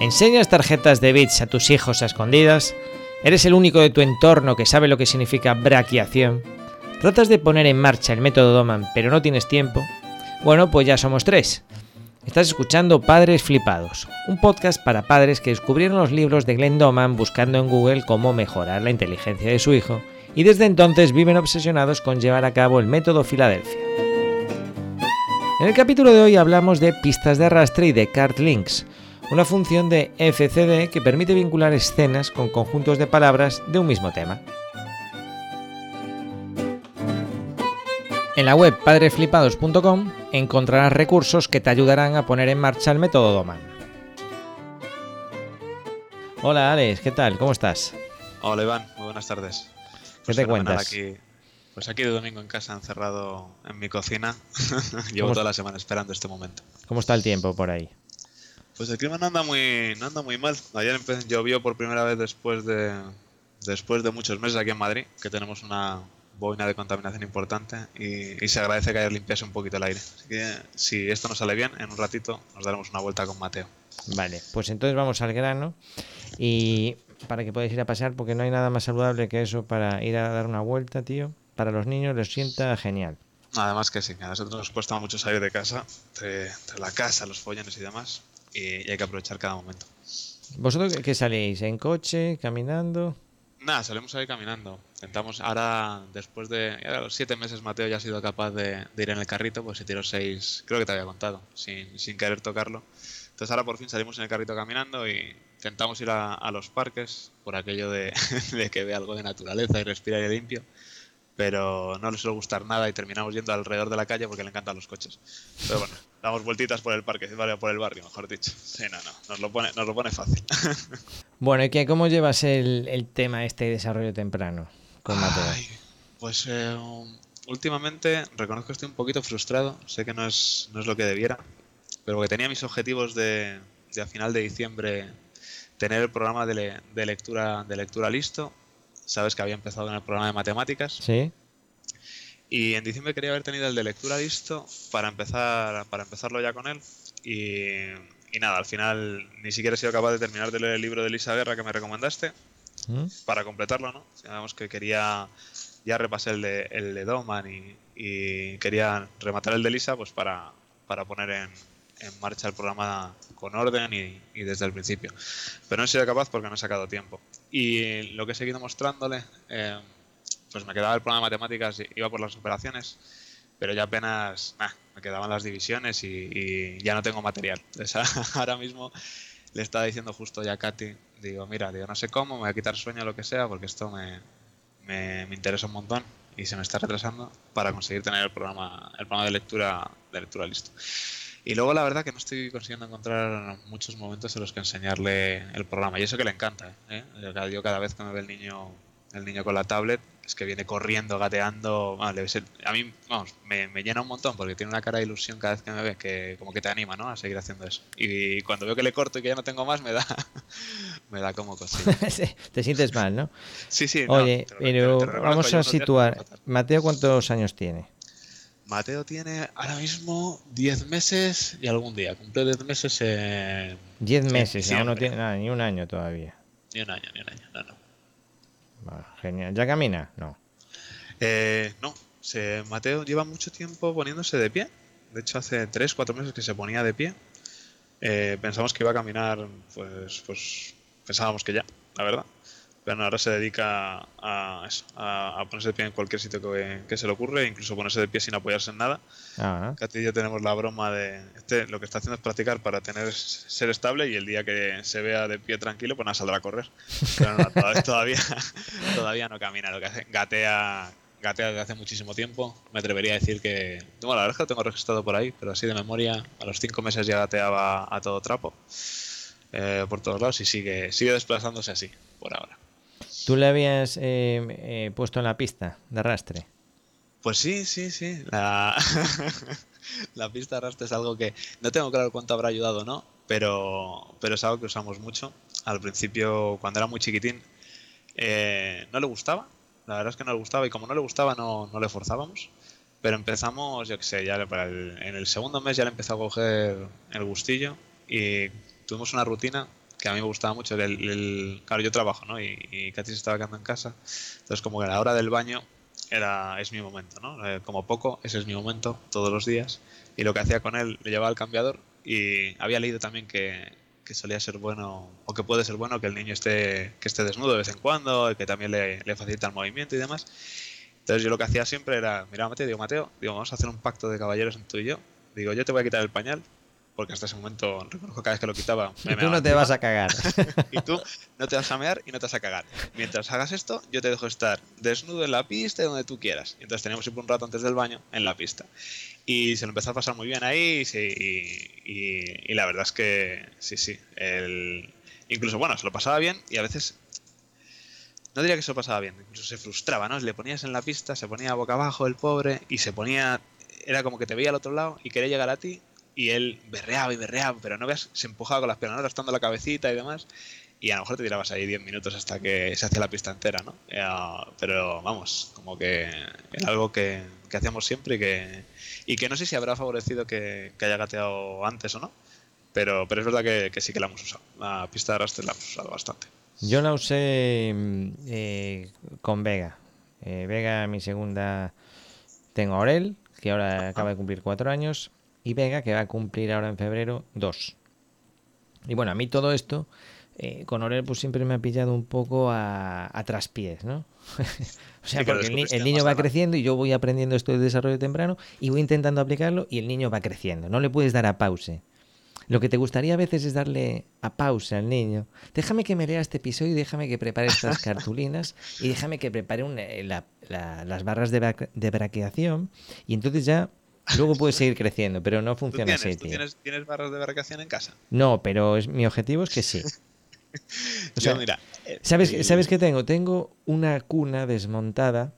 ¿Enseñas tarjetas de bits a tus hijos a escondidas? ¿Eres el único de tu entorno que sabe lo que significa braquiación? ¿Tratas de poner en marcha el método Doman pero no tienes tiempo? Bueno, pues ya somos tres. Estás escuchando Padres Flipados, un podcast para padres que descubrieron los libros de Glenn Doman buscando en Google cómo mejorar la inteligencia de su hijo y desde entonces viven obsesionados con llevar a cabo el método Filadelfia. En el capítulo de hoy hablamos de pistas de arrastre y de card links, una función de FCD que permite vincular escenas con conjuntos de palabras de un mismo tema. En la web padreflipados.com encontrarás recursos que te ayudarán a poner en marcha el método Doman. Hola Alex, ¿qué tal? ¿Cómo estás? Hola Iván, muy buenas tardes. ¿Qué Pues te fenomenal cuentas? Aquí, pues aquí de domingo en casa, encerrado en mi cocina. Llevo ¿Cómo toda la semana esperando este momento. ¿Cómo está el tiempo por ahí? Pues el clima no anda muy, no anda muy mal. Ayer empe- llovió por primera vez después de, después de muchos meses aquí en Madrid, que tenemos una boina de contaminación importante y, y se agradece que haya limpiase un poquito el aire. Así que si esto nos sale bien, en un ratito nos daremos una vuelta con Mateo. Vale, pues entonces vamos al grano y para que podáis ir a pasear porque no hay nada más saludable que eso para ir a dar una vuelta, tío. Para los niños les sienta genial. Además que sí, que a nosotros nos cuesta mucho salir de casa, entre, entre la casa, los follones y demás, y- y hay que aprovechar cada momento. ¿Vosotros qué- salís? ¿En coche? ¿Caminando? Nada, salimos ahí caminando. Intentamos, ahora, después de ya los siete meses, Mateo ya ha sido capaz de, de ir en el carrito, pues se tiró seis, creo que te había contado, sin, sin querer tocarlo. Entonces ahora por fin salimos en el carrito caminando y intentamos ir a, a los parques, por aquello de, de que vea algo de naturaleza y respire aire limpio, pero no le suele gustar nada y terminamos yendo alrededor de la calle porque le encantan los coches. Pero bueno, damos vueltitas por el parque, por el barrio, mejor dicho. Sí, no, no, nos lo pone, nos lo pone fácil. Bueno, ¿y qué, cómo llevas el, el tema este de desarrollo temprano con Mateo? Ay, pues eh, últimamente reconozco que estoy un poquito frustrado. Sé que no es, no es lo que debiera, pero que tenía mis objetivos de, de a final de diciembre tener el programa de, le- de lectura de lectura listo. Sabes que había empezado en el programa de matemáticas ¿Sí? y en diciembre quería haber tenido el de lectura listo para empezar para empezarlo ya con él y, y nada, al final ni siquiera he sido capaz de terminar de leer el libro de Elisa Guerra que me recomendaste ¿Mm? para completarlo, ¿no? Digamos que quería ya repasé el de, el de Doman y, y quería rematar el de Lisa pues para, para poner en, en marcha el programa con orden y, y desde el principio. Pero no he sido capaz porque no he sacado tiempo. Y lo que he seguido mostrándole, eh, pues me quedaba el programa de matemáticas, iba por las operaciones, pero ya apenas nah, me quedaban las divisiones y, y ya no tengo material. Entonces, ahora mismo le estaba diciendo justo ya a Katy, digo, mira, digo, no sé cómo, me voy a quitar sueño o lo que sea, porque esto me, me, me interesa un montón y se me está retrasando para conseguir tener el programa, el programa de lectura, de lectura listo. Y luego la verdad que no estoy consiguiendo encontrar muchos momentos en los que enseñarle el programa. Y eso que le encanta, ¿eh? Yo cada- vez que me ve el niño, el niño con la tablet, es que viene corriendo, gateando. A mí, vamos, me, me llena un montón porque tiene una cara de ilusión cada vez que me ve, que como que te anima, ¿no? A seguir haciendo eso. Y cuando veo que le corto y que ya no tengo más, me da, me da como cosilla. Te sientes mal, ¿no? Sí, sí. no, Oye, lo- pero reconozco, vamos a situar. Mateo, ¿cuántos años tiene? Mateo tiene ahora mismo 10 meses y algún día. Cumple 10 meses en... Diez en meses, aún no tiene nada, ni un año todavía. Ni un año, ni un año. No, no. Vale, genial. ¿Ya camina? No. Eh, no, se, Mateo lleva mucho tiempo poniéndose de pie. De hecho, hace 3, 4 meses que se ponía de pie. Eh, pensamos que iba a caminar, pues, pues pensábamos que ya, la verdad. Pero ahora se dedica a, eso, a, a ponerse de pie en cualquier sitio que, que se le ocurre, incluso ponerse de pie sin apoyarse en nada. Ah, Katy y yo tenemos la broma de este lo que está haciendo es practicar para tener ser estable y el día que se vea de pie tranquilo pues nada saldrá a correr. Pero no, todavía, todavía todavía no camina lo que hace. Gatea gatea desde hace muchísimo tiempo. Me atrevería a decir que bueno la verdad es que lo tengo registrado por ahí pero así de memoria a los cinco meses ya gateaba a todo trapo eh, por todos lados y sigue sigue desplazándose así por ahora ¿Tú le habías eh, eh, puesto en la pista de arrastre? Pues sí, sí, sí. La, pista de arrastre es algo que no tengo claro cuánto habrá ayudado o no, pero, pero es algo que usamos mucho. Al principio, cuando era muy chiquitín, eh, no le gustaba. La verdad es que no le gustaba y como no le gustaba no, le forzábamos. Pero empezamos, yo qué sé, ya para en el segundo mes ya le empezó a coger el gustillo y tuvimos una rutina que a mí me gustaba mucho. El, claro, yo trabajo, ¿no? Y, y Katy se estaba quedando en casa. Entonces, como que la hora del baño era, es mi momento, ¿no? Eh, como poco, ese es mi momento, todos los días. Y lo que hacía con él, le llevaba al cambiador y había leído también que, que solía ser bueno, o que puede ser bueno que el niño esté, que esté desnudo de vez en cuando, que también le, le facilita el movimiento y demás. Entonces yo lo que hacía siempre era, mira Mateo, digo, Mateo, digo, vamos a hacer un pacto de caballeros en tú y yo. Digo, yo te voy a quitar el pañal, porque hasta ese momento reconozco cada vez que lo quitaba. y tú no te vas a cagar. y tú no te vas a mear y no te vas a cagar. Mientras hagas esto, yo te dejo estar desnudo en la pista y donde tú quieras. Y entonces teníamos siempre un rato antes del baño en la pista. Y se lo empezó a pasar muy bien ahí y, la verdad es que sí, sí. El, incluso, bueno, se lo pasaba bien y a veces no diría que se lo pasaba bien, incluso se frustraba, ¿no? Le ponías en la pista, se ponía boca abajo el pobre y se ponía, era como que te veía al otro lado y quería llegar a ti y él berreaba y berreaba, pero no veas, se empujaba con las piernas, arrastrando la cabecita y demás. Y a lo mejor te tirabas ahí 10 minutos hasta que se hacía la pista entera, ¿no? Eh, pero vamos, como que era algo que, que hacíamos siempre y que, y que no sé si habrá favorecido que, haya gateado antes o no. Pero, pero es verdad que, sí que la hemos usado. La pista de arrastre la hemos usado bastante. Yo la usé mm, eh, con Vega. Eh, Vega, mi segunda, tengo Aurel, que ahora acaba de cumplir cuatro años y Vega, que va a cumplir ahora en febrero, dos. Y bueno, a mí todo esto, eh, con Orel, pues siempre me ha pillado un poco a, traspiés, ¿no? o sea, porque el, niño va creciendo y yo voy aprendiendo esto de desarrollo temprano y voy intentando aplicarlo y el niño va creciendo. No le puedes dar a pause. Lo que te gustaría a veces es darle a pausa al niño. Déjame que me lea este episodio, déjame que prepare estas cartulinas y déjame que prepare eh, las barras de, de braqueación y entonces ya Luego puedes seguir creciendo, pero no funciona así. ¿tú tienes, tienes, barras de vacación en casa? No, pero es, mi objetivo es que sí. O sea, mira, eh, ¿sabes, ¿Sabes qué tengo? Tengo una cuna desmontada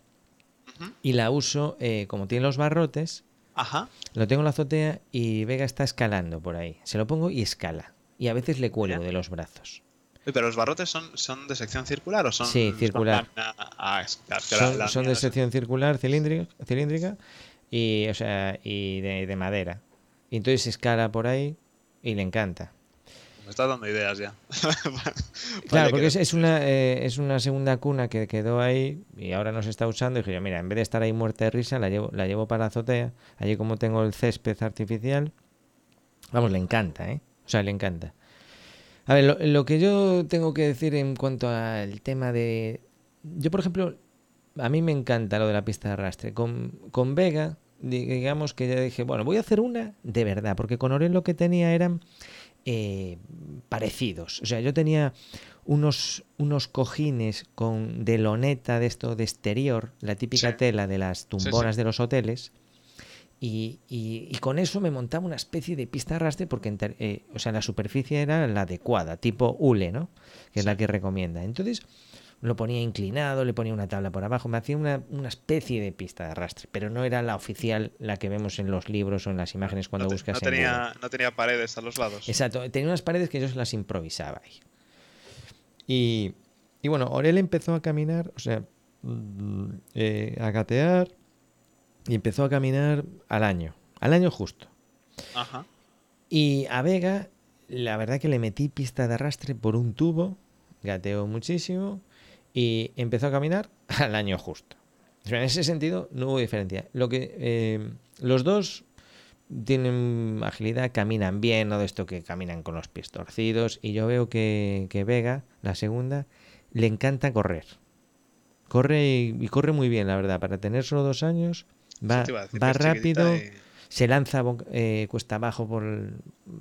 y la uso, eh, como tiene los barrotes, Ajá. lo tengo en la azotea y Vega está escalando por ahí. Se lo pongo y escala. Y a veces le cuelgo de los brazos. ¿Pero los barrotes son, son de sección circular o son...? Sí, circular. Ah, son, son de sección circular, cilíndrica, cilíndrica y, o sea, y de, madera. Y entonces escala por ahí y le encanta. Me estás dando ideas ya. claro, porque es, una, eh, es una segunda cuna que quedó ahí y ahora no se está usando. Y dije yo, mira, en vez de estar ahí muerta de risa, la llevo, la llevo para la azotea. Allí como tengo el césped artificial, vamos, le encanta, ¿eh? O sea, le encanta. A ver, lo, lo que yo tengo que decir en cuanto al tema de... Yo, por ejemplo, a mí me encanta lo de la pista de arrastre. Con, con Vega, digamos que ya dije, bueno, voy a hacer una de verdad, porque con Orel lo que tenía eran eh, parecidos. O sea, yo tenía unos, unos cojines con de loneta de esto de exterior, la típica tela de las tumbonas de los hoteles. Y, y, con eso me montaba una especie de pista de arrastre porque eh, o sea, la superficie era la adecuada, tipo hule, ¿no? Que es la que recomienda. Entonces, lo ponía inclinado, le ponía una tabla por abajo, me hacía una, especie de pista de arrastre, pero no era la oficial, la que vemos en los libros o en las imágenes cuando buscas no tenía, No tenía paredes a los lados. Exacto, tenía unas paredes que yo se las improvisaba ahí. Y, y bueno, Orel empezó a caminar, o sea, mm, eh, a gatear, y empezó a caminar al año, al año justo. Ajá. Y a Vega, la verdad que le metí pista de arrastre por un tubo, gateó muchísimo y empezó a caminar al año justo. En ese sentido no hubo diferencia. Lo que eh, los dos tienen agilidad, caminan bien, no de esto que caminan con los pies torcidos. Y yo veo que, Vega, la segunda, le encanta correr. Corre y, corre muy bien, la verdad. Para tener solo dos años, va, va rápido, se lanza eh, cuesta abajo por...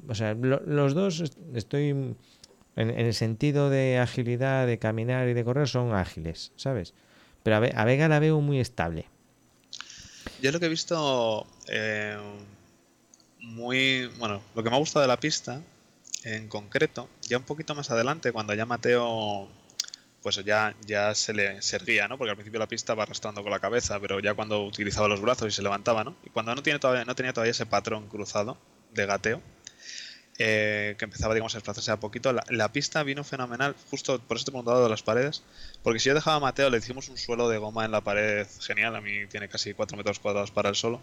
o sea, los dos estoy en, el sentido de agilidad, de caminar y de correr, son ágiles, ¿sabes? Pero a, Vega la veo muy estable. Yo lo que he visto eh, muy. Bueno, lo que me ha gustado de la pista, en concreto, ya un poquito más adelante, cuando ya Mateo. Pues ya, ya se le servía, ¿no? Porque al principio la pista va arrastrando con la cabeza, pero ya cuando utilizaba los brazos y se levantaba, ¿no? Y cuando no, tiene todavía, no tenía todavía ese patrón cruzado de gateo, eh, que empezaba digamos, a desplazarse a poquito. La, pista vino fenomenal, justo por eso te he de las paredes, porque si yo dejaba a Mateo, le hicimos un suelo de goma en la pared genial, a mí tiene casi 4 metros cuadrados para el solo,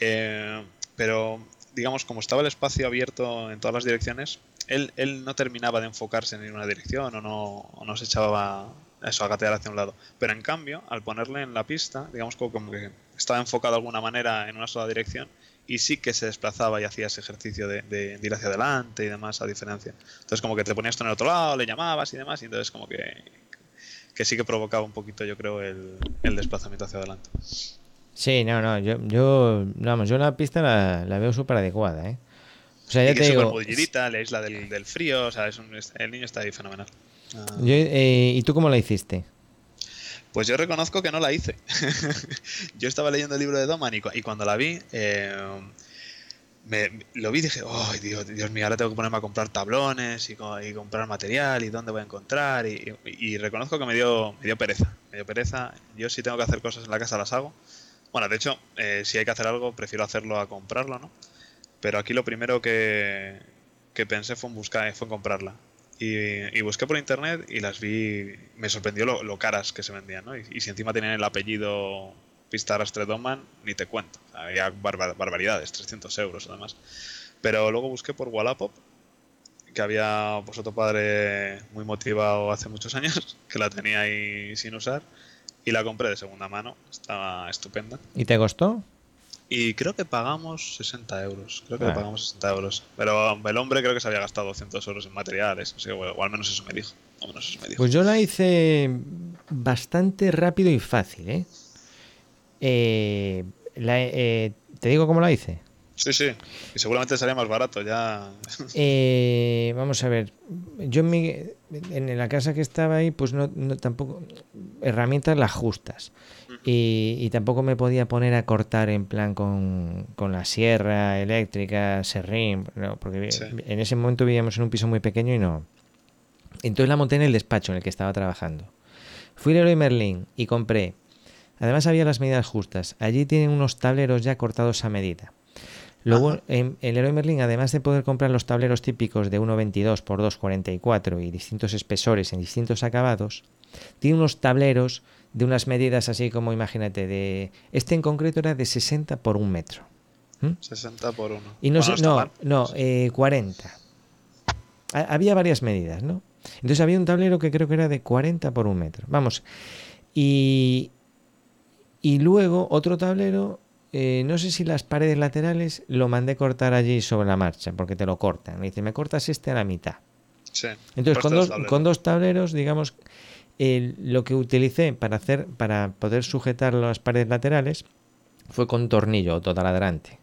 eh, pero digamos, como estaba el espacio abierto en todas las direcciones, él, él no terminaba de enfocarse en una dirección o no, o no se echaba eso a gatear hacia un lado. Pero en cambio, al ponerle en la pista, digamos como que estaba enfocado de alguna manera en una sola dirección y sí que se desplazaba y hacía ese ejercicio de, de, ir hacia adelante y demás a diferencia. Entonces como que te ponías tú en el otro lado, le llamabas y demás y entonces como que, que sí que provocaba un poquito yo creo el, el desplazamiento hacia adelante. Sí, no, no, yo, yo, vamos, yo la pista la, la veo súper adecuada, ¿eh? O sea, ya y te digo... la isla del, del frío, o sea, es un, el niño está ahí fenomenal. Ah. Yo, eh, ¿Y tú cómo la hiciste? Pues yo reconozco que no la hice. yo estaba leyendo el libro de Doman y, cuando la vi, eh, me, lo vi y dije, oh, Dios, Dios mío, ahora tengo que ponerme a comprar tablones y, comprar material y dónde voy a encontrar. Y, reconozco que me dio, pereza. Me dio pereza. Yo si tengo que hacer cosas en la casa las hago. Bueno, de hecho, eh, si hay que hacer algo, prefiero hacerlo a comprarlo, ¿no? Pero aquí lo primero que, que pensé fue en buscar, fue en comprarla. Y, busqué por internet y las vi, me sorprendió lo, caras que se vendían, ¿no? Y, si encima tenían el apellido Pista Arrastre Doman, ni te cuento. Había barbaridades, 300 euros además. Pero luego busqué por Wallapop, que había pues otro padre muy motivado hace muchos años, que la tenía ahí sin usar y la compré de segunda mano. Estaba estupenda. ¿Y te costó? Y creo que pagamos 60 euros. Creo que ah. pagamos 60 euros. Pero el hombre creo que se había gastado 200 euros en materiales. O, al menos eso me dijo. Pues yo la hice bastante rápido y fácil. ¿eh? Eh, eh, ¿Te digo cómo la hice? Sí, sí. Y seguramente sería más barato ya. Eh, vamos a ver. Yo en, en, la casa que estaba ahí, pues no, tampoco. Herramientas las justas. Y, tampoco me podía poner a cortar en plan con, la sierra eléctrica, serrín. porque en ese momento vivíamos en un piso muy pequeño y no. Entonces la monté en el despacho en el que estaba trabajando. Fui a Leroy Merlin y compré. Además había las medidas justas. Allí tienen unos tableros ya cortados a medida. Luego, en, el Leroy Merlin, además de poder comprar los tableros típicos de 1,22 por 2,44 y distintos espesores en distintos acabados, tiene unos tableros de unas medidas así como, imagínate, de este en concreto era de 60 por 1 metro. 60 por 1. Y no, no, no, 40. Eh, había varias medidas, ¿no? Entonces había un tablero que creo que era de 40 por 1 metro. Vamos. Y, y luego otro tablero eh, no sé si las paredes laterales lo mandé cortar allí sobre la marcha, porque te lo cortan. Dice, me cortas este a la mitad. Sí, Entonces, con dos, con dos, tableros, digamos, lo que utilicé para hacer, para poder sujetar las paredes laterales fue con tornillo totaladrante.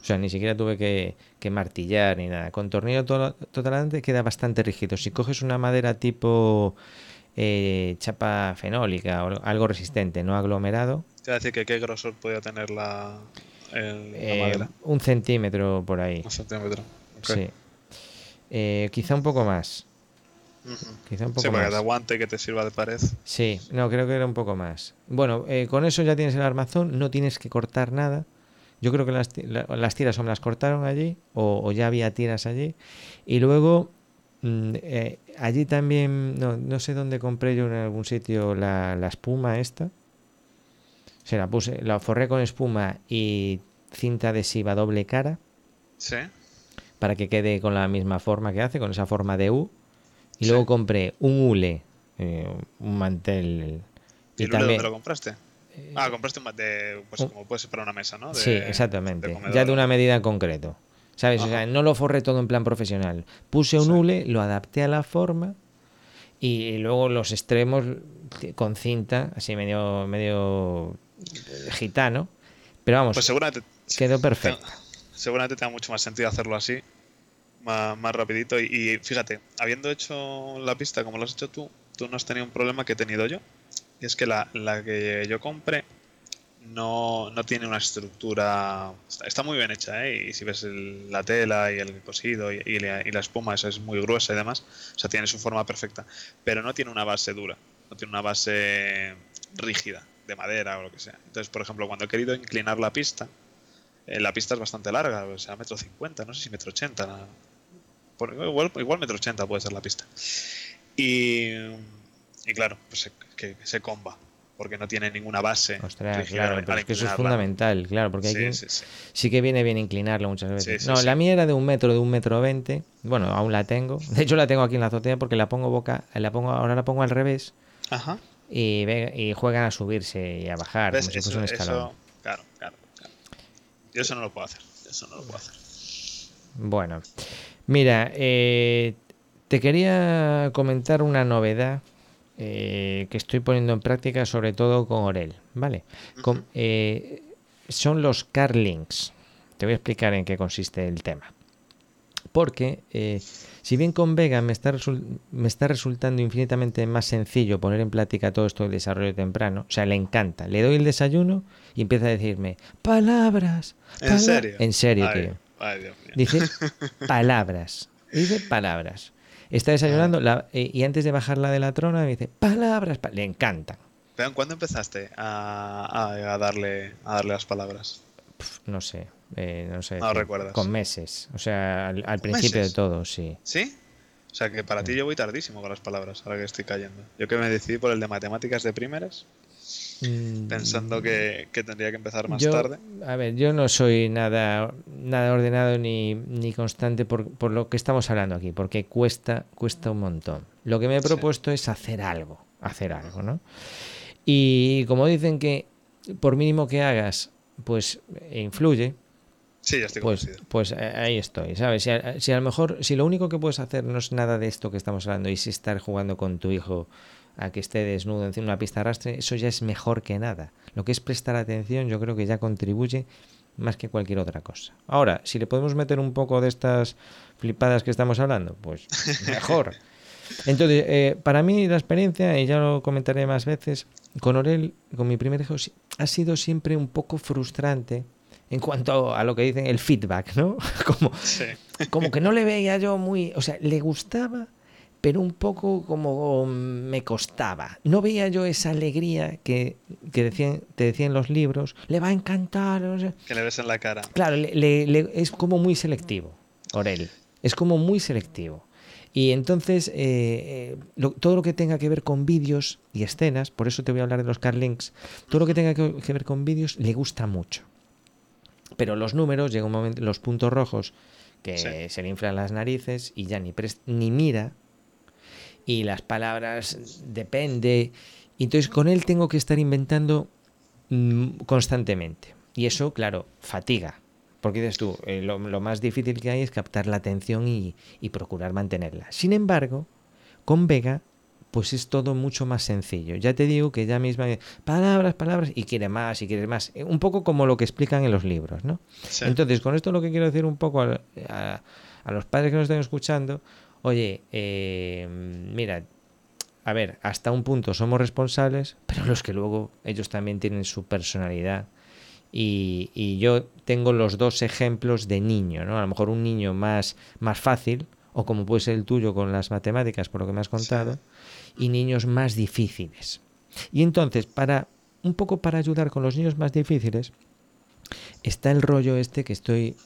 O sea, ni siquiera tuve que, martillar ni nada. Con tornillo totaladrante queda bastante rígido. Si coges una madera tipo eh, chapa fenólica o algo resistente, no aglomerado, Quiero decir que qué grosor podía tener la, eh, madera. Un centímetro por ahí. Un centímetro. Sí. Eh, quizá un poco más. Quizá un poco sí, para que te aguante que te sirva de pared. Sí, no, creo que era un poco más. Bueno, con eso ya tienes el armazón, no tienes que cortar nada. Yo creo que las, las tiras o me las cortaron allí, o, ya había tiras allí. Y luego, mm, allí también, no, no, sé dónde compré yo en algún sitio la, la espuma esta se la puse, la forré con espuma y cinta adhesiva doble cara. Sí. Para que quede con la misma forma que hace, con esa forma de U. Y luego compré un hule, eh, un mantel. ¿Y, dónde lo compraste? Eh, ah, compraste un mantel, pues como puede ser para una mesa, ¿no? sí, exactamente. ya de una medida en concreto. ¿Sabes? O sea, no lo forré todo en plan profesional. Puse un hule, lo adapté a la forma y luego los extremos con cinta, así medio, medio gitano. Pero vamos, pues seguramente, quedó perfecto. Seguramente tenga mucho más sentido hacerlo así, más, más rapidito. Y, fíjate, habiendo hecho la pista como lo has hecho tú, tú no has tenido un problema que he tenido yo. Y es que la, que yo compré no, no, tiene una estructura. Está, muy bien hecha, ¿eh? Y si ves la tela y el cosido y, la, y, la, espuma, esa es muy gruesa y demás. O sea, tiene su forma perfecta. Pero no tiene una base dura, no tiene una base rígida de madera o lo que sea. Entonces, por ejemplo, cuando he querido inclinar la pista, eh, la pista es bastante larga, o sea, metro cincuenta, no sé si metro ochenta. igual, igual metro ochenta puede ser la pista. Y, y claro, pues que, se comba. Porque no tiene ninguna base. Ostras, claro, pero es que eso es fundamental, claro, porque hay sí, sí, sí. que viene bien inclinarlo muchas veces. no, la mía era de un metro, de un metro veinte. Bueno, aún la tengo. De hecho, la tengo aquí en la azotea porque la pongo boca, la pongo, ahora la pongo al revés. Ajá. Y, y juegan a subirse y a bajar, como si fuese un escalón. claro, claro, claro. Yo eso no lo puedo hacer. Eso no lo puedo hacer. Bueno, mira, eh, te quería comentar una novedad eh, que estoy poniendo en práctica, sobre todo con Orel, ¿vale? Eh, son los car links. Te voy a explicar en qué consiste el tema. Porque eh, si bien con Vega me está, me está resultando infinitamente más sencillo poner en práctica todo esto del desarrollo temprano, o sea, le encanta. Le doy el desayuno y empieza a decirme palabras. ¿En serio? En serio, tío. Dice palabras. Dice palabras. Está desayunando la, eh, y antes de bajarla de la trona me dice palabras, le encantan. ¿Cuándo empezaste a, darle, a darle las palabras? no sé, eh, no sé. No recuerdas. Con meses, o sea, al, principio de todo, sí. ¿Sí? O sea, que para ti yo voy tardísimo con las palabras, ahora que estoy cayendo. Yo que me decidí por el de matemáticas de primeras. Mm, pensando que, tendría que empezar más tarde. A ver, yo no soy nada, nada ordenado ni, ni constante por, por, lo que estamos hablando aquí, porque cuesta, cuesta un montón. Lo que me he propuesto es hacer algo, hacer algo, ¿no? Y como dicen que por mínimo que hagas, pues influye. Sí, ya estoy pues, pues eh, ahí estoy, ¿sabes? Si a, si a, lo mejor, si lo único que puedes hacer no es nada de esto que estamos hablando y si estar jugando con tu hijo a que esté desnudo encima de una pista de arrastre, eso ya es mejor que nada. Lo que es prestar atención yo creo que ya contribuye más que cualquier otra cosa. Ahora, si le podemos meter un poco de estas flipadas que estamos hablando, pues mejor. Entonces, eh, para mí la experiencia, y ya lo comentaré más veces, con Orel, con mi primer hijo, ha sido siempre un poco frustrante en cuanto a lo que dicen el feedback, ¿no? Como, como que no le veía yo muy, o sea, le gustaba, pero un poco como me costaba. No veía yo esa alegría que, decían, te decían los libros, le va a encantar. Que le ves en la cara. Claro, es como muy selectivo, Orel. Es como muy selectivo. Y entonces, eh, eh, todo lo que tenga que ver con vídeos y escenas, por eso te voy a hablar de los car links, todo lo que tenga que, ver con vídeos le gusta mucho. Pero los números, llega un momento, los puntos rojos, que se le inflan las narices y ya ni, ni mira y las palabras depende. Entonces con él tengo que estar inventando mm, constantemente. Y eso, claro, fatiga. Porque dices tú, eh, lo, más difícil que hay es captar la atención y, procurar mantenerla. Sin embargo, con Vega, pues es todo mucho más sencillo. Ya te digo que ya misma, palabras, palabras, y quiere más, y quiere más. Un poco como lo que explican en los libros, ¿no? Entonces, con esto lo que quiero decir un poco a, a los padres que nos estén escuchando, oye, eh, mira, a ver, hasta un punto somos responsables, pero los que luego ellos también tienen su personalidad. Y, yo tengo los dos ejemplos de niño, ¿no? A lo mejor un niño más, más fácil, o como puede ser el tuyo con las matemáticas, por lo que me has contado, y niños más difíciles. Y entonces, para un poco para ayudar con los niños más difíciles, está el rollo este que estoy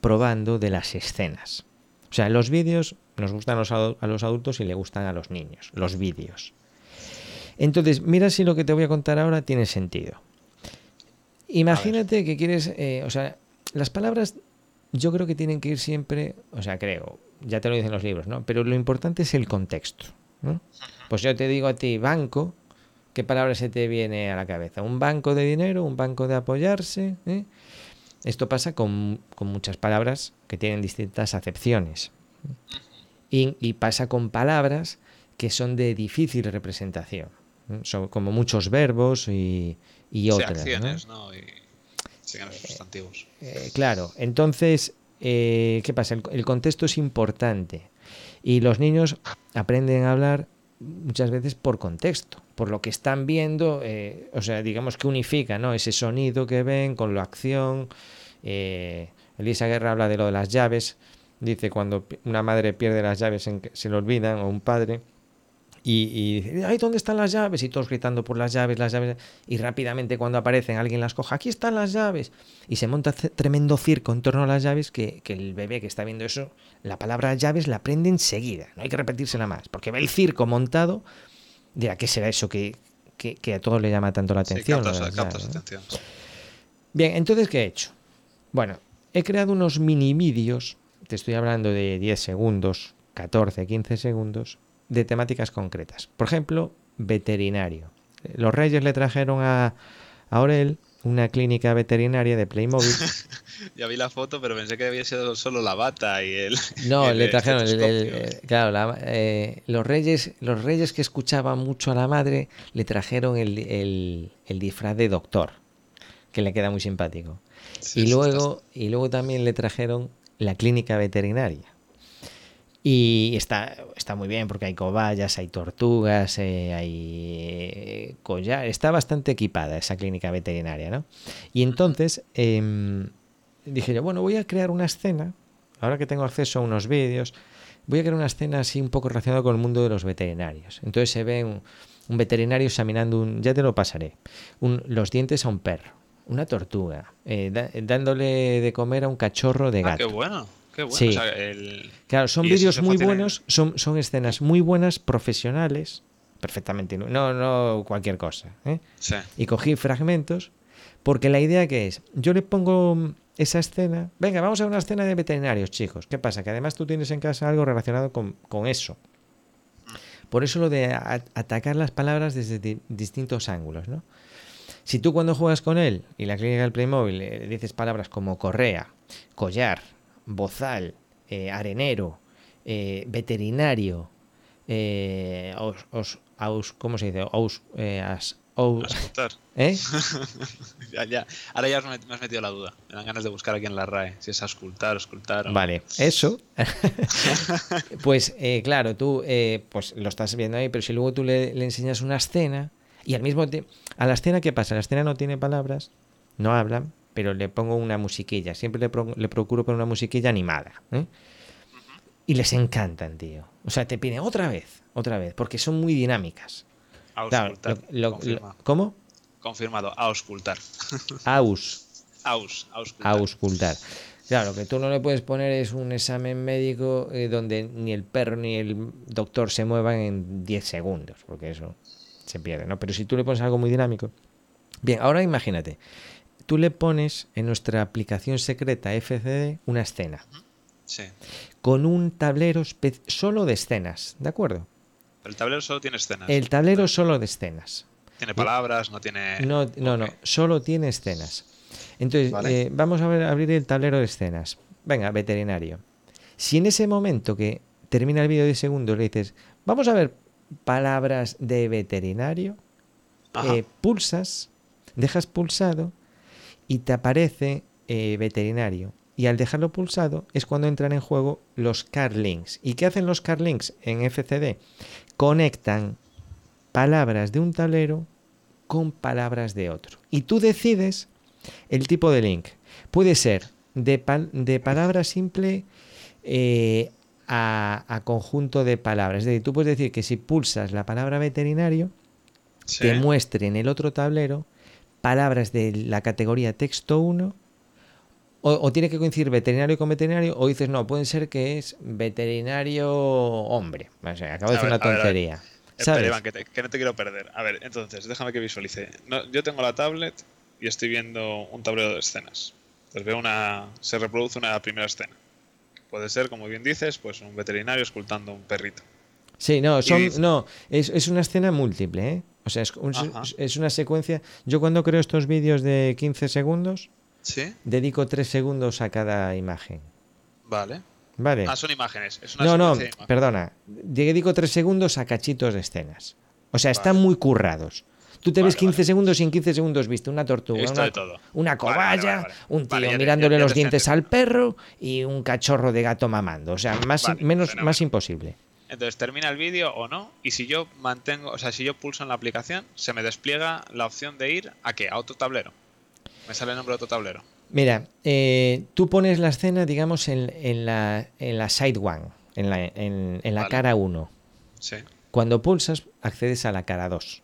probando de las escenas. O sea, los vídeos nos gustan a los adultos y le gustan a los niños, los vídeos. Entonces, mira si lo que te voy a contar ahora tiene sentido. Imagínate que quieres, eh, o sea, las palabras yo creo que tienen que ir siempre, o sea, creo, ya te lo dicen los libros, ¿no? Pero lo importante es el contexto. ¿no? Pues yo te digo a ti, banco, ¿qué palabra se te viene a la cabeza? ¿Un banco de dinero? ¿Un banco de apoyarse? ¿Eh? Esto pasa con, con, muchas palabras que tienen distintas acepciones. Y, pasa con palabras que son de difícil representación. Son como muchos verbos y, y otras. acciones, ¿no? Y sustantivos. Eh, claro, entonces, eh, ¿qué pasa? El, contexto es importante. Y los niños aprenden a hablar muchas veces por contexto, por lo que están viendo, eh, o sea, digamos que unifica ¿no? ese sonido que ven con la acción. Elisa Guerra habla de lo de las llaves, dice cuando una madre pierde las llaves, en que se le olvidan, o un padre, y, dice, ay, ¿dónde están las llaves? Y todos gritando por las llaves, las llaves. Y rápidamente cuando aparecen alguien las coja, aquí están las llaves. Y se monta tremendo circo en torno a las llaves que, el bebé que está viendo eso, la palabra llaves la aprende enseguida. No hay que repetírsela más. Porque ve el circo montado, dirá, ¿qué será eso que, que, que a todos le llama tanto la Sí, atención. captas, la verdad, captas ¿no? atención. Bien, entonces, ¿qué he hecho? Bueno, he creado unos mini vídeos, te estoy hablando de 10 segundos, 14, 15 segundos, de temáticas concretas. Por ejemplo, veterinario. Los Reyes le trajeron a, a Aurel una clínica veterinaria de Playmobil. Ya vi la foto, pero pensé que había sido solo la bata y el. No, el le trajeron el- claro, la- eh, los reyes, los reyes que escuchaban mucho a la madre le trajeron el, el- el disfraz de doctor, que le queda muy simpático. Sí, y luego, y luego también le trajeron la clínica veterinaria. Y está, está muy bien porque hay cobayas, hay tortugas, eh, hay eh, collar. Está bastante equipada esa clínica veterinaria, ¿no? Y entonces em, dije yo, bueno, voy a crear una escena, ahora que tengo acceso a unos vídeos, voy a crear una escena así un poco relacionada con el mundo de los veterinarios. Entonces se ve un, un veterinario examinando un, ya te lo pasaré, un- los dientes a un perro, una tortuga, eh, da- dándole de comer a un cachorro de Ah, gato. qué bueno. Qué bueno. Sí. O sea, el- Claro, son vídeos muy en- buenos, son, son escenas muy buenas, profesionales, perfectamente, no, no cualquier cosa. ¿eh? sí. Y cogí fragmentos, porque la idea que es, yo le pongo esa escena, venga, vamos a una escena de veterinarios, chicos. ¿Qué pasa? Que además tú tienes en casa algo relacionado con, con eso. Por eso lo de atacar las palabras desde di- distintos ángulos, ¿no? Si tú cuando juegas con él y la clínica del Playmobil le dices palabras como correa, collar, bozal, eh, arenero, eh, veterinario, eh, aus- aus- aus- ¿cómo se dice? Aus- eh, as-. ¿eh? Ya, ya. Ahora ya me has metido la duda. Me dan ganas de buscar aquí en la RAE. Si es auscultar, auscultar. o- Vale, eso. pues claro, tú eh, pues lo estás viendo ahí, pero si luego tú le, le enseñas una escena y al mismo tiempo... A la escena, ¿qué pasa? La escena no tiene palabras, no hablan, pero le pongo una musiquilla. Siempre le, pro- le procuro poner una musiquilla animada. ¿eh? Y les encantan, tío. O sea, te piden otra vez, otra vez, porque son muy dinámicas. Claro, Auscultar. lo- lo- Confirma. lo- ¿Cómo? Confirmado. Auscultar. Aus. Aus. Auscultar. auscultar. Claro, lo que tú no le puedes poner es un examen médico eh, donde ni el perro ni el doctor se muevan en 10 segundos, porque eso se pierde, ¿no? Pero si tú le pones algo muy dinámico. Bien, ahora imagínate, tú le pones en nuestra aplicación secreta FCD una escena Sí. con un tablero solo de escenas, ¿de acuerdo? Pero el tablero solo tiene escenas. El tablero solo de escenas. Tiene palabras, no tiene. No, no, no, solo tiene escenas. Entonces, Vale. eh, vamos a ver, abrir el tablero de escenas. Venga, veterinario. Si en ese momento que termina el vídeo de segundos le dices, vamos a ver palabras de veterinario, eh, pulsas, dejas pulsado y te aparece eh, veterinario. Y al dejarlo pulsado es cuando entran en juego los card links. ¿Y qué hacen los card links en FCD? Conectan palabras de un tablero con palabras de otro. Y tú decides el tipo de link. Puede ser de, pal- de palabra simple eh, a, a conjunto de palabras. Es decir, tú puedes decir que si pulsas la palabra veterinario, Sí. te muestre en el otro tablero palabras de la categoría texto 1 o, o tiene que coincidir veterinario con veterinario o dices no, pueden ser que es veterinario hombre. O sea, acabo de decir ver, una ver, tontería. Espera, ¿Sabes? Iván, que, te- que no te quiero perder. A ver, entonces, déjame que visualice. No, yo tengo la tablet y estoy viendo un tablero de escenas. Entonces veo una. Se reproduce una primera escena. Puede ser, como bien dices, pues un veterinario escultando un perrito. Sí, no, son, dice- no es, es una escena múltiple, ¿eh? O sea, es, un- es una secuencia. Yo cuando creo estos vídeos de 15 segundos, ¿Sí? dedico 3 segundos a cada imagen. Vale. ¿Vale? Ah, son imágenes. Es una No, no, de perdona. Dedico 3 segundos a cachitos de escenas. O sea, están muy currados. Tú te ves Vale, 15 vale. segundos y en 15 segundos viste una tortuga, visto una, todo. cobaya, vale, un tío ya mirándole ya- ya los te dientes al perro y un cachorro de gato mamando. O sea, más, menos, más imposible. Entonces termina el vídeo o no, y si yo mantengo, o sea, si yo pulso en la aplicación, se me despliega la opción de ir a qué? A otro tablero. Me sale el nombre de otro tablero. Mira, eh, tú pones la escena, digamos, en, en la, en la side one, en la, en, en la Vale. cara 1. Sí. Cuando pulsas, accedes a la cara 2.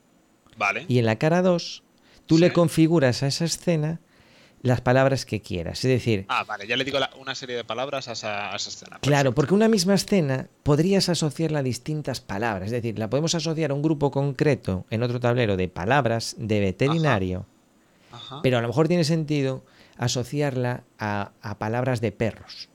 Vale. Y en la cara 2, tú le configuras a esa escena las palabras que quieras. Es decir, Ah, vale, ya le digo la- una serie de palabras a esa, a esa escena. Claro, Perfecto. porque una misma escena podrías asociarla a distintas palabras. Es decir, la podemos asociar a un grupo concreto en otro tablero de palabras de veterinario, Ajá. pero a lo mejor tiene sentido asociarla a, a palabras de perros.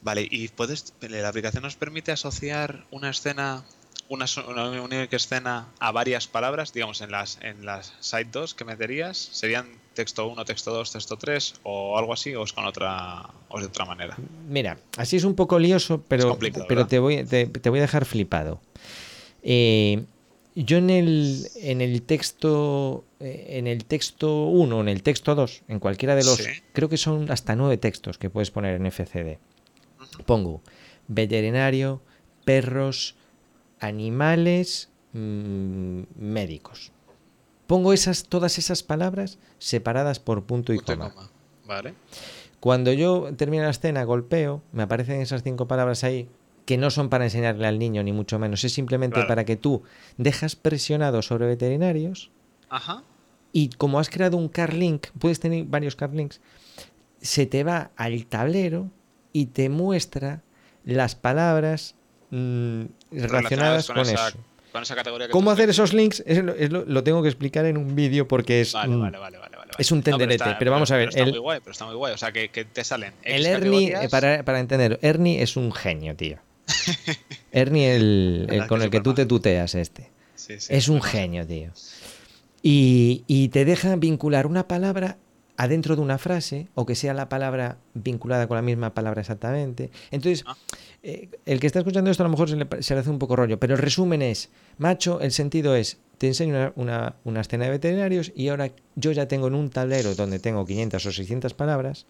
Vale, y puedes, la aplicación nos permite asociar una escena, una, una única escena a varias palabras, digamos, en las, en las site 2 que meterías, ¿serían texto 1, texto 2, texto 3 o algo así, o es con otra, o es de otra manera? Mira, así es un poco lioso, pero, pero te, voy, te, te voy a dejar flipado. Eh, yo en el, en el texto eh, en el texto 1 en el texto 2, en cualquiera de los, Sí. creo que son hasta nueve textos que puedes poner en FCD. Pongo veterinario, perros, animales, mm, médicos. Pongo esas, todas esas palabras separadas por punto y coma. Vale. Cuando yo termino la escena, golpeo, me aparecen esas cinco palabras ahí que no son para enseñarle al niño, ni mucho menos. Es simplemente Claro. para que tú dejas presionado sobre veterinarios Ajá. y como has creado un car link, puedes tener varios car links, se te va al tablero y te muestra las palabras mm, relacionadas con, eso. Con esa categoría que ¿Cómo hacer esos links? Lo, es lo- lo tengo que explicar en un vídeo porque es... Vale, vale, vale, vale, vale. es un No, pero tenderete, está- pero vamos a ver, Está el- muy guay, pero está muy guay. O sea, que, que te salen. X El Ernie, eh, para, para entender, Ernie es un genio, tío. Ernie, el, con el que tú te tuteas este. Sí, sí, Es un genio, tío. Y, y te deja vincular una palabra adentro de una frase, o que sea la palabra vinculada con la misma palabra exactamente. Entonces, Ah. eh, el que está escuchando esto a lo mejor se le, pa- se le hace un poco rollo, pero el resumen es, macho, el sentido es, te enseño una, una, una escena de veterinarios y ahora yo ya tengo en un tablero donde tengo 500 o 600 palabras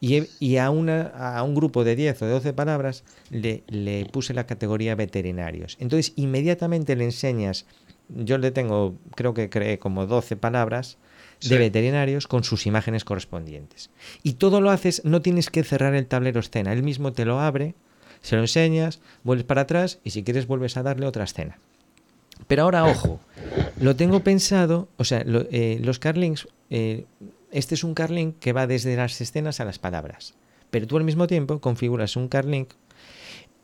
y, he- y a, una, a un grupo de 10 o de 12 palabras le, le puse la categoría veterinarios. Entonces inmediatamente le enseñas, yo le tengo, creo que creé como 12 palabras de veterinarios con sus imágenes correspondientes. Y todo lo haces, no tienes que cerrar el tablero escena, él mismo te lo abre, se lo enseñas, vuelves para atrás y si quieres vuelves a darle otra escena. Pero ahora, ojo, lo tengo pensado, o sea, eh, los carlinks, eh, este es un carlink que va desde las escenas a las palabras, pero tú al mismo tiempo configuras un carlink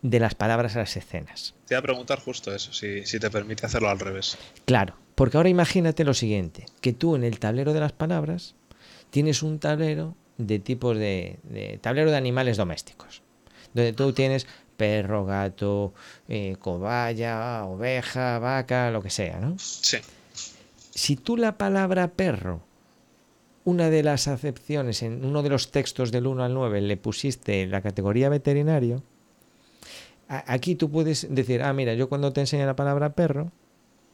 de las palabras a las escenas. Te iba a preguntar justo eso, si, si te permite hacerlo al revés. Claro, porque ahora imagínate lo siguiente, que tú en el tablero de las palabras tienes un tablero de tipos de, de tablero de animales domésticos, donde tú tienes perro, gato, eh, cobaya, oveja, vaca, lo que sea, ¿no? Sí. Si tú la palabra perro, una de las acepciones en uno de los textos del 1 al 9 le pusiste la categoría veterinario, aquí tú puedes decir, ah, mira, yo cuando te enseño la palabra perro,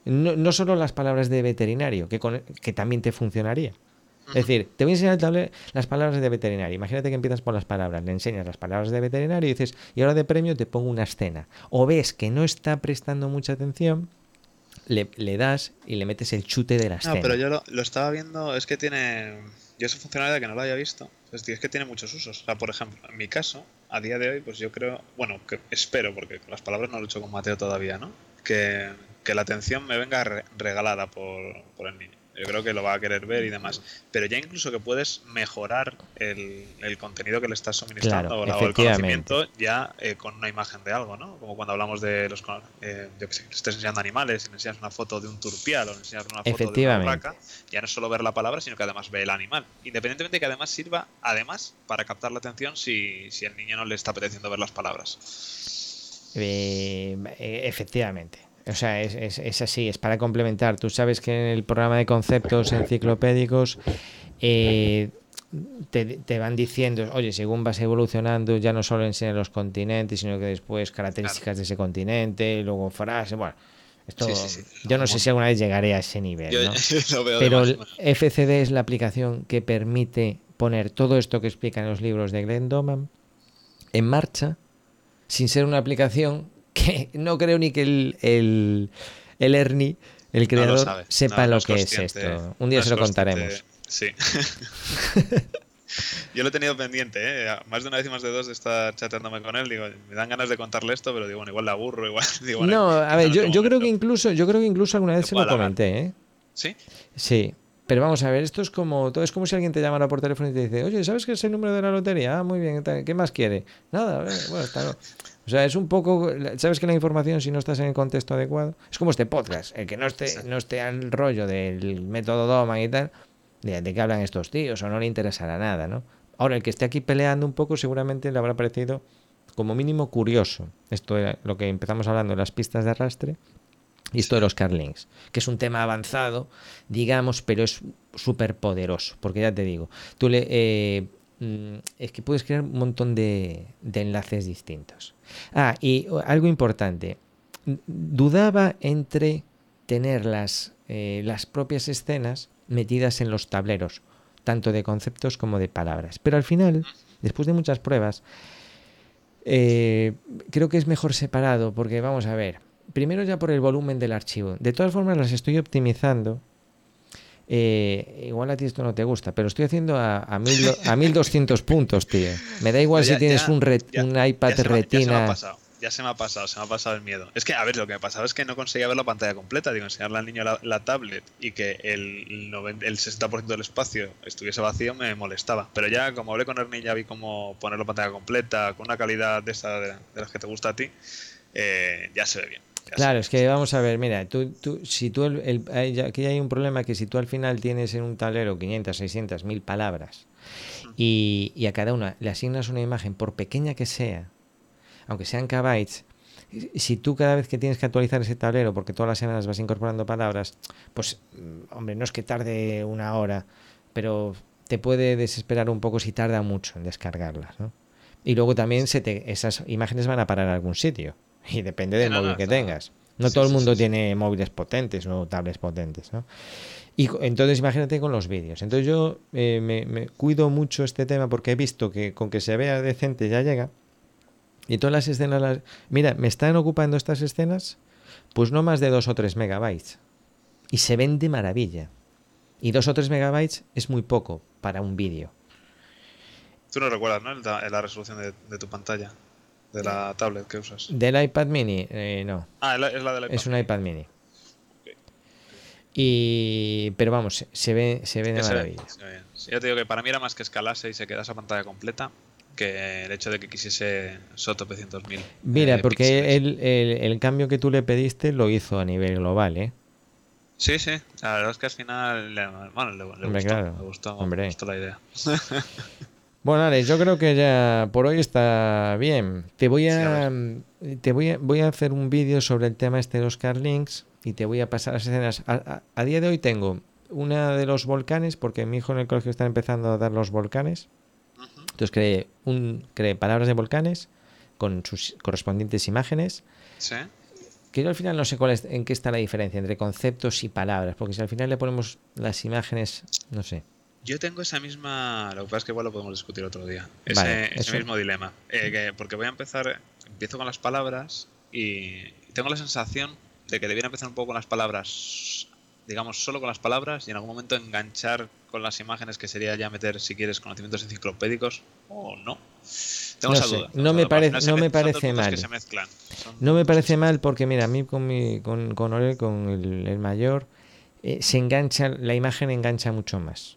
no, no solo las palabras de veterinario, que, con- que también te funcionaría. Es decir, te voy a enseñar el las palabras de veterinario. Imagínate que empiezas por las palabras, le enseñas las palabras de veterinario y dices, y ahora de premio te pongo una escena. O ves que no está prestando mucha atención, le, le das y le metes el chute de la escena. No, pero yo lo, lo estaba viendo, es que tiene. Yo esa funcionalidad que no lo había visto, es que tiene muchos usos. O sea, por ejemplo, en mi caso, a día de hoy, pues yo creo, bueno, que espero, porque con las palabras no lo he hecho con Mateo todavía, ¿no? Que, que la atención me venga re- regalada por, por el niño. Yo creo que lo va a querer ver y demás. Pero ya incluso que puedes mejorar el, el contenido que le estás suministrando Claro, o, el conocimiento ya eh, con una imagen de algo, ¿no? Como cuando hablamos de los. Eh, yo que sé, le estás enseñando animales, y le enseñas una foto de un turpial o le enseñas una foto de una vaca, ya no es solo ver la palabra, sino que además ve el animal. Independientemente de que además sirva, además, para captar la atención si, si el niño no le está apeteciendo ver las palabras. Eh, eh, efectivamente. O sea, es, es- es así, es para complementar. Tú sabes que en el programa de conceptos enciclopédicos eh, te, te van diciendo, oye, según vas evolucionando, ya no solo enseñan los continentes, sino que después características de ese continente, luego frases. Bueno, esto Sí, sí, sí. yo no sé si alguna vez llegaré a ese nivel. Yo ¿no? lo veo de Pero el FCD es la aplicación que permite poner todo esto que explican los libros de Glenn Doman en marcha sin ser una aplicación que no creo ni que el, el, el Ernie, el no lo creador, sabe, sepa no- lo es que es esto. Un día no se lo contaremos. Sí. Yo lo he tenido pendiente, ¿eh? Más de una vez y más de dos de estar chateándome con él. Digo, me dan ganas de contarle esto, pero digo, bueno, igual le aburro, igual. Digo, bueno, No, a ver, yo, yo creo que incluso, yo creo que incluso alguna vez se lo comenté, ¿eh? ¿Sí? Sí. Pero vamos a ver, esto es como todo es como si alguien te llamara por teléfono y te dice, oye, ¿sabes qué es el número de la lotería? Ah, muy bien, ¿qué más quiere? Nada, bueno, está O sea, es un poco, sabes que la información si no estás en el contexto adecuado, es como este podcast, el que no esté, no esté al rollo del método Doma y tal, de, de qué hablan estos tíos, o no le interesará nada, ¿no? Ahora, el que esté aquí peleando un poco seguramente le habrá parecido como mínimo curioso esto de lo que empezamos hablando de las pistas de arrastre y esto de los carlinks, que es un tema avanzado, digamos, pero es súper poderoso, porque ya te digo, tú le... Eh, es que puedes crear un montón de, enlaces distintos. Ah, y algo importante, dudaba entre tener las, eh, las propias escenas metidas en los tableros, tanto de conceptos como de palabras. Pero al final, después de muchas pruebas, eh, creo que es mejor separado, porque vamos a ver, primero ya por el volumen del archivo. De todas formas las estoy optimizando. Eh, igual a ti esto no te gusta, pero estoy haciendo a, a, mil, a 1200 puntos, tío. Me da igual si tienes un, un, iPad retina ya se me ha pasado, se me ha pasado el miedo. Es que, a ver, lo que me ha pasado es que no conseguía ver la pantalla completa. Digo, enseñarle al niño la, tablet y que el, el 60% del espacio estuviese vacío me molestaba. Pero ya, como hablé con Ernie, ya vi cómo poner la pantalla completa con una calidad de esa de, las que te gusta a ti, eh, ya se ve bien. Claro, es que vamos a ver, mira, tú, tú, si tú, el, aquí hay un problema que si tú al final tienes en un tablero 500, 600, 1000 palabras y, y a cada una le asignas una imagen, por pequeña que sea, aunque sean kbytes, si tú cada vez que tienes que actualizar ese tablero, porque todas las semanas vas incorporando palabras, pues, mm, hombre, no es que tarde una hora, pero te puede desesperar un poco si tarda mucho en descargarlas, ¿no? Y luego también se te, esas imágenes van a parar a algún sitio, y depende del móvil que tengas. No todo el mundo tiene móviles potentes o tablets potentes, ¿no? Y entonces imagínate con los vídeos. Entonces yo eh, me cuido mucho este tema porque he visto que con que se vea decente ya llega y todas las escenas, las... mira, me están ocupando estas escenas, pues no más de 2 o 3 megabytes. Y se ven de maravilla. Y 2 o 3 megabytes es muy poco para un vídeo. Tú no recuerdas, ¿no? La, resolución de, tu pantalla, de la tablet que usas. Del iPad mini, eh, no. Ah, es la del iPad Es un iPad mini. Y, pero vamos, se ve, se ve de maravilla. yo te digo que para mí era más que escalase y se quedase esa pantalla completa que el hecho de que quisiese Soto P100.000. Mira, eh, porque el, el, cambio que tú le pediste lo hizo a nivel global, ¿eh? Sí, sí. La verdad es que al final le, bueno, le, gustó, gustó, la idea. bueno, Alex, yo creo que ya por hoy está bien. Te voy a, te voy a, voy a hacer un vídeo sobre el tema este de los Carlinks y te voy a pasar las escenas. A, a, día de hoy tengo una de los volcanes, porque mi hijo en el colegio está empezando a dar los volcanes. Entonces creé, un, palabras de volcanes con sus correspondientes imágenes. Sí. Que yo al final no sé cuál es, en qué está la diferencia entre conceptos y palabras, porque si al final le ponemos las imágenes, no sé. Yo tengo esa misma. Lo que pasa es que igual lo podemos discutir otro día. Ese, ese mismo dilema. Eh, porque voy a empezar. Empiezo con las palabras y tengo la sensación de que debiera empezar un poco con las palabras digamos, solo con las palabras y en algún momento enganchar con las imágenes, que sería ya meter, si quieres, conocimientos enciclopédicos o no. Tengo esa duda. No me, parece no me parece mal. No me parece mal porque, mira, a mí con, mi, con, con Orel, con el, mayor, eh, se engancha, la imagen engancha mucho más.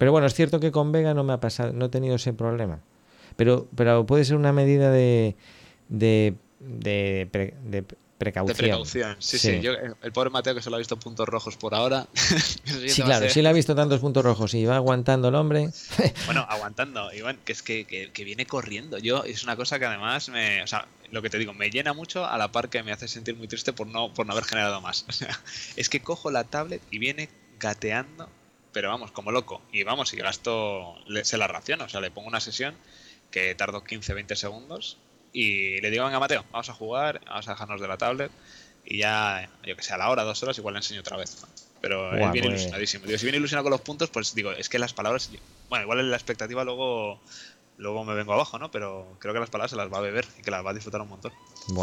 Pero bueno, es cierto que con Vega no me ha pasado, no he tenido ese problema. Pero, pero puede ser una medida de, de, de, de precaución. De precaución, sí, sí. el pobre Mateo que solo ha visto puntos rojos por ahora. sí, claro, sí le ha visto tantos puntos rojos y va aguantando el hombre. bueno, aguantando, Iván, que es que, que, viene corriendo. Yo, es una cosa que además me. O sea, lo que te digo, me llena mucho a la par que me hace sentir muy triste por no, por no haber generado más. O sea, es que cojo la tablet y viene gateando, pero vamos, como loco. Y vamos, y gasto, se la raciono. O sea, le pongo una sesión que tardo 15-20 segundos y le digo, venga Mateo, vamos a jugar, vamos a dejarnos de la tablet y ya, yo que sé, a la hora, dos horas, igual le enseño otra vez. Pero él viene pues. ilusionadísimo. Digo, si viene ilusionado con los puntos, pues digo, es que las palabras, bueno, igual en la expectativa luego luego me vengo abajo, ¿no? Pero creo que las palabras se las va a beber y que las va a disfrutar un montón.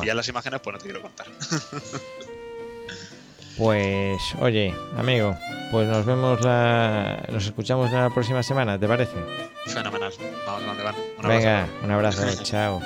Y ya las imágenes, pues no te quiero contar. pues, oye, amigo, pues nos vemos la. Nos escuchamos la próxima semana, ¿te parece? Fenomenal. Vamos a donde van. Venga, un abrazo, chao.